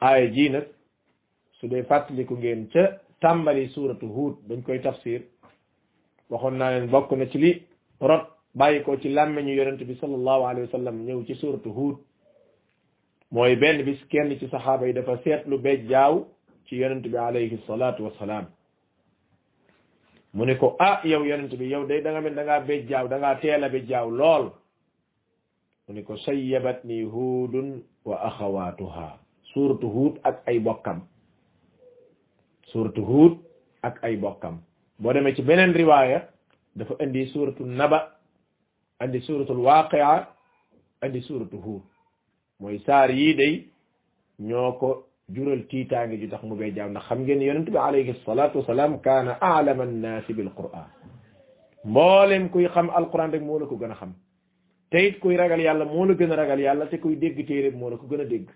aaya ji nag su dee fàttaliku ngeen ca tàmbali suuratu Huud dañ koy tafsir waxoon naa leen bokk na ci li rot bàyyi ko ci làmmeñu yonent bi sallallahu alayhi wa sallam ñëw ci suuratu Huud mooy benn bis kenn ci saxaaba yi dafa seetlu be jaaw ci yonent bi alayhi salaatu wassalaam mu ne ko ah yow yonent bi yow day da nga mel da ngaa be jaaw da ngaa teel a be jaaw lool mu ni ko sayyabat ni huudun wa axawaatuha suuratu huud ak ay bokkam suuratu huud ak ay bokkam boo demee ci beneen riwaaya dafa indi suuratu naba indi suuratul waaqia indi suuratu huud mooy saar yii day ñoo ko jural tiitaange ju tax mu bee jaaw ndax xam ngeen yonent bi alayhi salatu wasalaam kaana a'lama an-naasi bil qur'aan mboolem kuy xam alquran rek moo la ko gën a xam te it kuy ragal yàlla moo la gën a ragal yàlla te kuy dégg téere moo la ko gën a dégg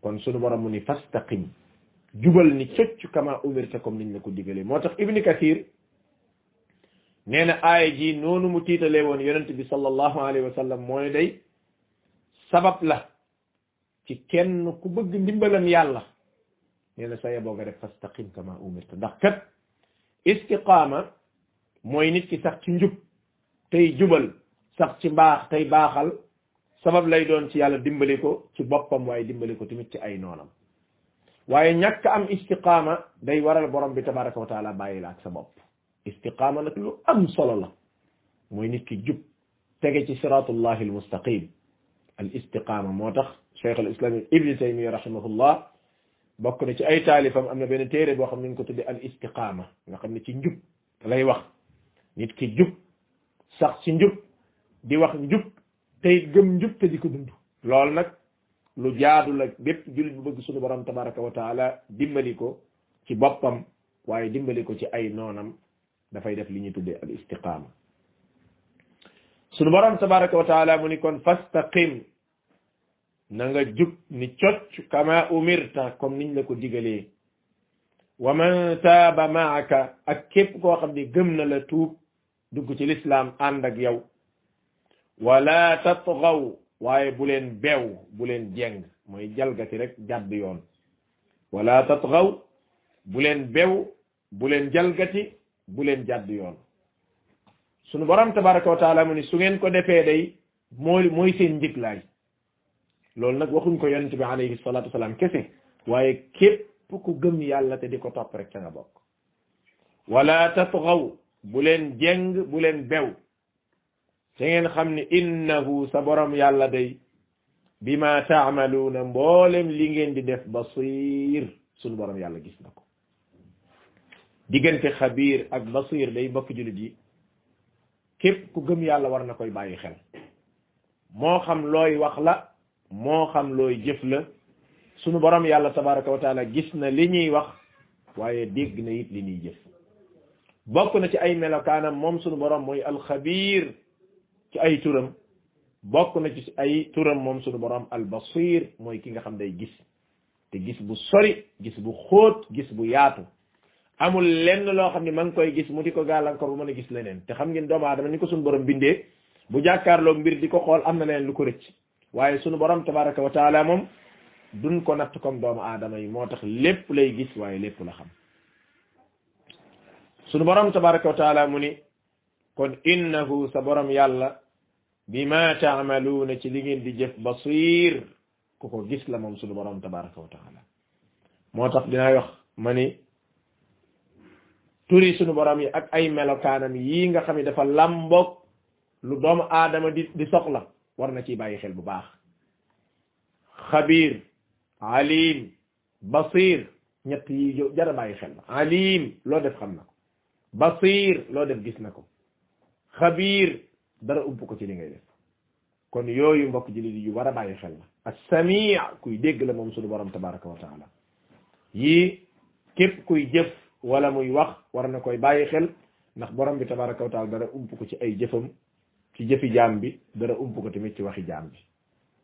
kon sunu borom mu ni fastaqim jubal ni cocc kama umirta comme niñ la ko digalee moo tax ibni kathir nee na aaya ji noonu mu tiitalee woon yonent bi sallallahu alayhi wa sallam mooy day sabab la ci kenn ku bëgg ndimbalam yàlla nee na sa yeboo nga def fastaqim kama umirta ndax kat istiqaama mooy nit ki sax ci njub tey jubal sax ci mbaax tey baaxal sabab lay doon ci yàlla dimbali ko ci boppam waaye dimbali ko tamit ci ay noonam waaye ñàkk am istiqaama day waral borom bi tabaraka wa taala bàyyi la ak sa bopp istiqaama nag lu am solo la mooy nit ki jub tege ci siratullahi al mustaqim al istiqaama moo tax cheikh al islam ibni taymiya rahimahullah bokk na ci ay taalifam am na benn téere boo xam ne ñu ko tudde al istiqaama nga xam ne ci njub lay wax nit ki jub sax ci njub di wax njub tey gëm njub te di ko dund loolu nag lu jaadu la bépp jullit bu bëgg sunu borom tabaraka wa taala dimbali ko ci boppam waaye dimbali ko ci ay noonam dafay def li ñuy tuddee al istiqaama sunu borom tabaraka wa taala mu ni kon fastaqim na nga jub ni cocc kama umirta comme niñ la ko digalee wa man taaba maaka ak képp koo xam ne gëm na la tuub dugg ci lislaam ànd ak yow wala tatgaw waaye bu leen beew bu leen jeng mooy jalgati rek jàdd yoon wala tatgaw bu leen beew bu leen jalgati bu leen jàdd yoon sunu borom tabaraka wa taala mu ni su ngeen ko defee day mooy mooy seen njëglaay loolu nag waxuñ ko yonent bi alayhi salatu wasalaam kese waaye képp ku gëm yàlla te di ko topp rek ca nga bokk wala tatghaw bu leen jeng bu leen bew te ngeen xam ne innahu sa borom yàlla day bima taamaluuna mboolem li ngeen di def basir sunu borom yàlla gis na ko diggante xabiir ak basir day bokk jullit yi képp ku gëm yàlla war na koy bàyyi xel moo xam looy wax la moo xam looy jëf la sunu borom yàlla tabaraka wa taala gis na li ñuy wax waaye dégg na it li ñuy jëf bokk na ci ay melokaanam moom sunu borom mooy alxabiir ci ay turam bokk na ci ay turam moom sunu borom albasir mooy ki nga xam day gis te gis bu sori gis bu xóot gis bu yaatu amul lenn loo xam ne ma ngi koy gis mu di ko gàllankoor bu mën a gis leneen te xam ngeen doomu aadama ni ko suñu borom bindee bu jàkkaarloo mbir di ko xool am na leneen lu ko rëcc waaye suñu borom tabaraka wa taala moom duñ ko natt comme doomu aadama yi moo tax lépp lay gis waaye lépp la xam suñu borom tabaraka wa taala mu ni kon innahu sa borom yàlla bima taamaluuna ci li ngeen di jëf basiir ku ko gis la moom suñu borom tabaraka wa taala moo tax dinaay wax ma ni turi suñu borom yi ak ay melokaanam yii nga xam ne dafa làmboog lu doomu aadama di di soxla war na ciy bàyyi xel bu baax xabiir alim basir ñett yi jo jara bàyyi xel la alim loo def xam na ko basir loo def gis na ko xabiir dara ump ko ci li ngay def kon yooyu mbokk jullit yi yu war a bàyyi xel la as-sami' kuy dégg la moom suñu borom tabaraka wa taala yii képp kuy jëf wala muy wax war na koy bàyyi xel ndax borom bi tabaraka wa taala dara ump ko ci ay jëfam ci jëfi jaam bi dara ump ko tamit ci waxi jaam bi